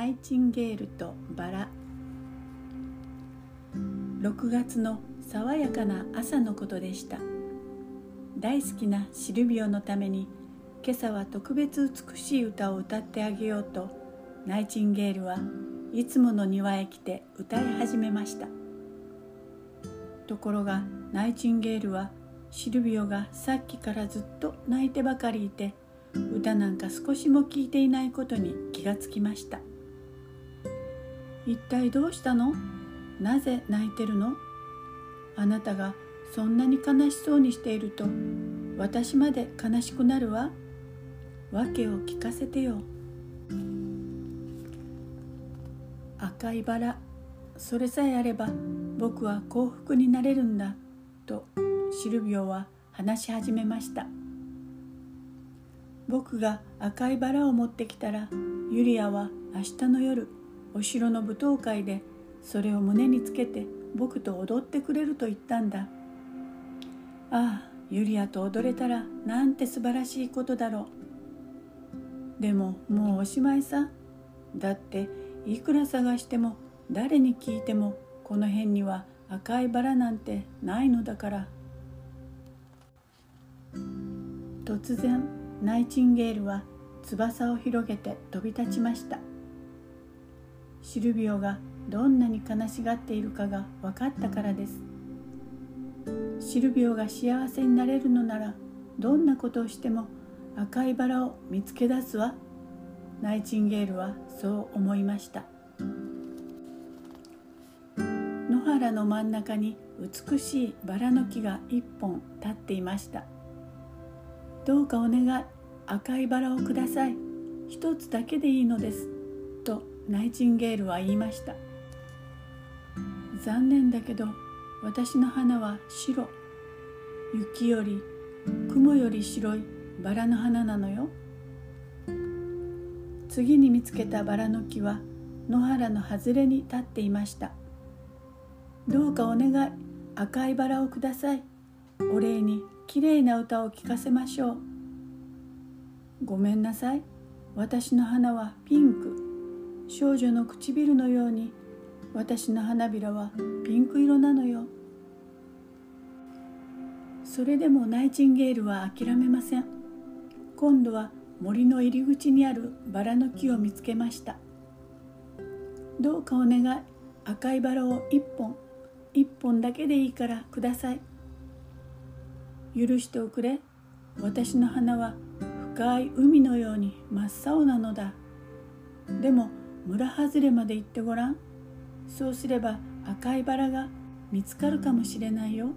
ナイチンゲールとバラ。6月の爽やかな朝のことでした。大好きなシルビオのために今朝は特別美しい歌を歌ってあげようとナイチンゲールはいつもの庭へ来て歌い始めました。ところがナイチンゲールはシルビオがさっきからずっと泣いてばかりいて歌なんか少しも聞いていないことに気がつきました。一体どうしたの？なぜ泣いてるの？あなたがそんなに悲しそうにしていると私まで悲しくなるわ？訳を聞かせてよ。赤いバラそれさえあれば僕は幸福になれるんだとシルビオは話し始めました。僕が赤いバラを持ってきたらユリアは明日の夜お城の舞踏会でそれを胸につけて僕と踊ってくれると言ったんだ。ああユリアと踊れたらなんて素晴らしいことだろう。でももうおしまいさ。だっていくら探しても誰に聞いてもこの辺には赤いバラなんてないのだから。突然ナイチンゲールは翼を広げて飛び立ちました。シルビオがどんなに悲しがっているかが分かったからです。シルビオが幸せになれるのならどんなことをしても赤いバラを見つけ出すわ。ナイチンゲールはそう思いました。野原の真ん中に美しいバラの木が一本立っていました。どうかお願い赤いバラをください。一つだけでいいのです。ナイチンゲールは言いました。残念だけど私の花は白。雪より雲より白いバラの花なのよ。次に見つけたバラの木は野原の外れに立っていました。どうかお願い。赤いバラをください。お礼にきれいな歌を聴かせましょう。ごめんなさい。私の花はピンク。少女の唇のように私の花びらはピンク色なのよ。それでもナイチンゲールは諦めません。今度は森の入り口にあるバラの木を見つけました。どうかお願い。赤いバラを一本。一本だけでいいからください。許しておくれ。私の花は深い海のように真っ青なのだ。でも村外れまで行ってごらん。そうすれば赤いバラが見つかるかもしれないよ。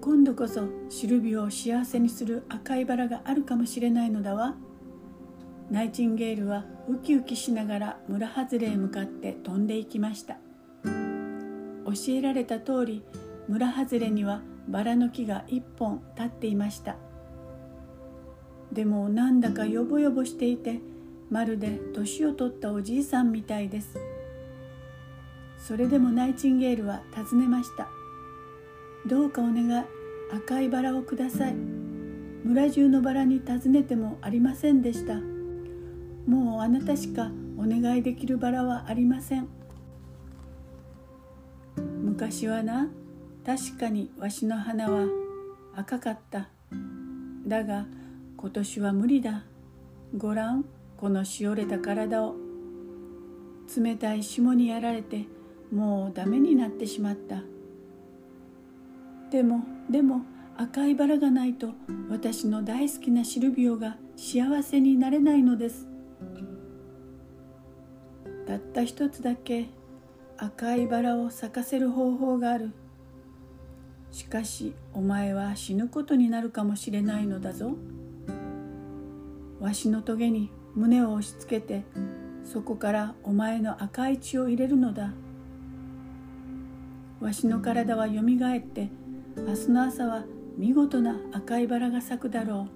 今度こそシルビオを幸せにする赤いバラがあるかもしれないのだわ。ナイチンゲールはウキウキしながら村外れへ向かって飛んでいきました。教えられた通り村外れにはバラの木が一本立っていました。でもなんだかヨボヨボしていてまるで年を取ったおじいさんみたいです。それでもナイチンゲールは尋ねました。どうかお願い赤いバラをください。村中のバラに尋ねてもありませんでした。もうあなたしかお願いできるバラはありません。昔はな確かにわしの花は赤かった。だが今年は無理だ。ごらんこのしおれた体を冷たい霜にやられてもうダメになってしまった。でもでも赤いバラがないと私の大好きなシルビオが幸せになれないのです。たった一つだけ赤いバラを咲かせる方法がある。しかしお前は死ぬことになるかもしれないのだぞ。わしの棘に胸を押し付けてそこからお前の赤い血を入れるのだ。わしの体はよみがえって明日の朝は見事な赤いバラが咲くだろ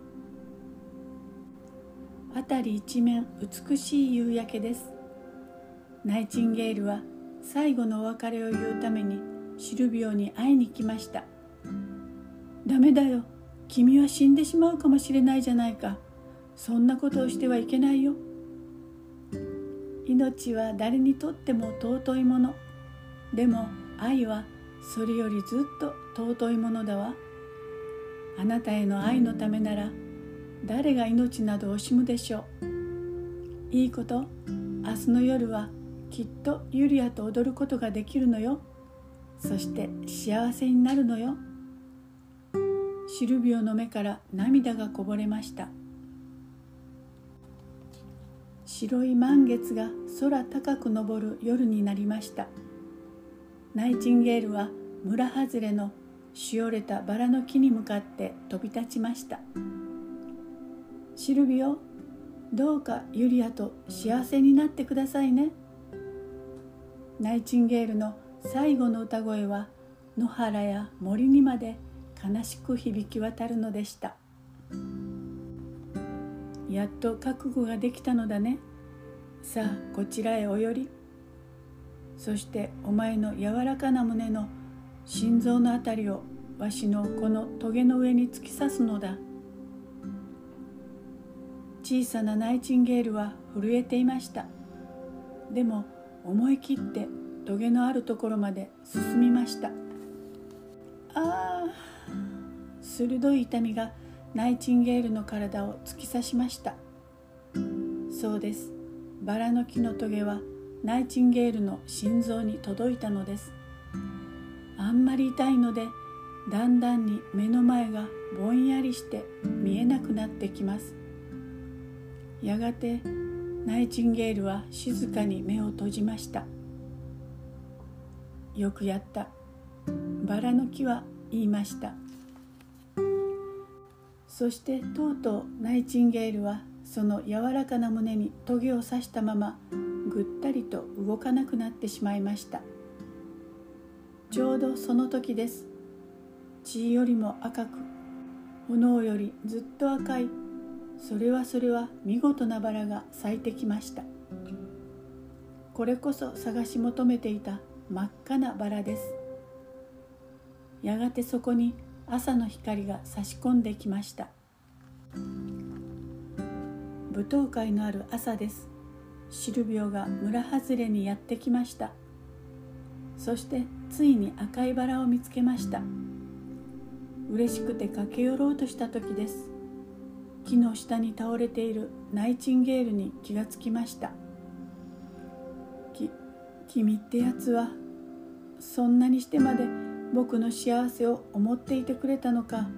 う。辺り一面美しい夕焼けです。ナイチンゲールは最後のお別れを言うためにシルビオに会いに来ました。ダメだよ君は死んでしまうかもしれないじゃないか。そんなことをしてはいけないよ。命は誰にとっても尊いもの。でも愛はそれよりずっと尊いものだわ。あなたへの愛のためなら誰が命など惜しむでしょう。いいこと明日の夜はきっとユリアと踊ることができるのよ。そして幸せになるのよ。シルビオの目から涙がこぼれました。白い満月が空高く昇る夜になりました。ナイチンゲールは村外れのしおれたバラの木に向かって飛び立ちました。シルビオどうかユリアと幸せになってくださいね。ナイチンゲールの最後の歌声は野原や森にまで悲しく響き渡るのでした。やっと覚悟ができたのだね。さあこちらへおより。そしてお前の柔らかな胸の心臓のあたりをわしのこの棘の上に突き刺すのだ。小さなナイチンゲールは震えていました。でも思い切って棘のあるところまで進みました。ああ鋭い痛みがナイチンゲールの体を突き刺しました。そうです。バラの木の棘はナイチンゲールの心臓に届いたのです。あんまり痛いのでだんだんに目の前がぼんやりして見えなくなってきます。やがてナイチンゲールは静かに目を閉じました。よくやった。バラの木は言いました。そしてとうとうナイチンゲールはその柔らかな胸にトゲを刺したままぐったりと動かなくなってしまいました。ちょうどその時です。血よりも赤く炎よりずっと赤い。それはそれは見事なバラが咲いてきました。これこそ探し求めていた真っ赤なバラです。やがてそこに朝の光が差し込んできました。舞踏会のある朝です。シルビオが村外れにやってきました。そしてついに赤いバラを見つけました。嬉しくて駆け寄ろうとした時です。木の下に倒れているナイチンゲールに気がつきました。き君ってやつはそんなにしてまで僕の幸せを思っていてくれたのか。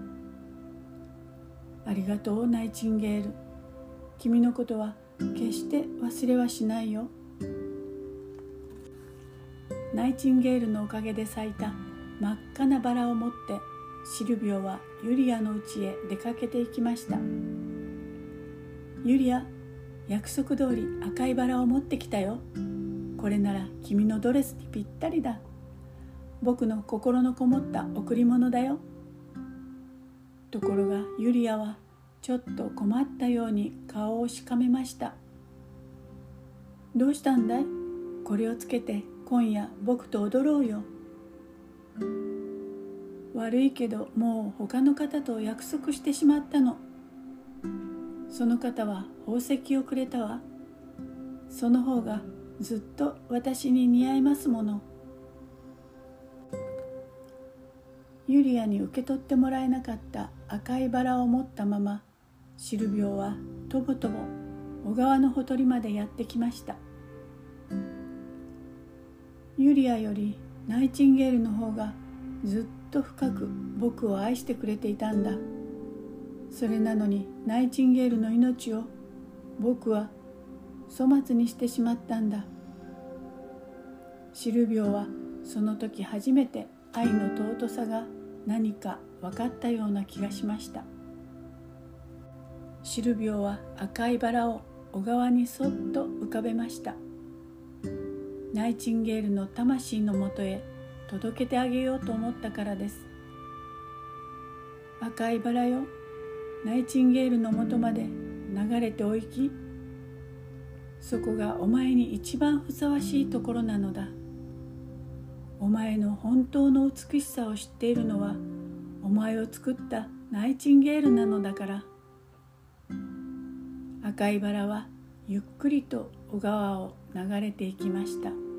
ありがとうナイチンゲール。君のことは決して忘れはしないよ。ナイチンゲールのおかげで咲いた真っ赤なバラを持ってシルビオはユリアの家へ出かけていきました。ユリア約束通り赤いバラを持ってきたよ。これなら君のドレスにぴったりだ。僕の心のこもった贈り物だよ。ところがユリアはちょっと困ったように顔をしかめました。どうしたんだい？これをつけて今夜僕と踊ろうよ。悪いけどもう他の方と約束してしまったの。その方は宝石をくれたわ。その方がずっと私に似合いますもの。ユリアに受け取ってもらえなかった赤いバラを持ったままシルビオはとぼとぼ小川のほとりまでやってきました。ユリアよりナイチンゲールの方がずっと深く僕を愛してくれていたんだ。それなのにナイチンゲールの命を僕は粗末にしてしまったんだ。シルビオはその時初めて愛の尊さが何か分かったような気がしました。シルビオは赤いバラを小川にそっと浮かべました。ナイチンゲールの魂のもとへ届けてあげようと思ったからです。赤いバラよ。ナイチンゲールのもとまで流れておいき。そこがお前に一番ふさわしいところなのだ。お前の本当の美しさを知っているのはお前を作ったナイチンゲールなのだから。赤いバラはゆっくりと小川を流れていきました。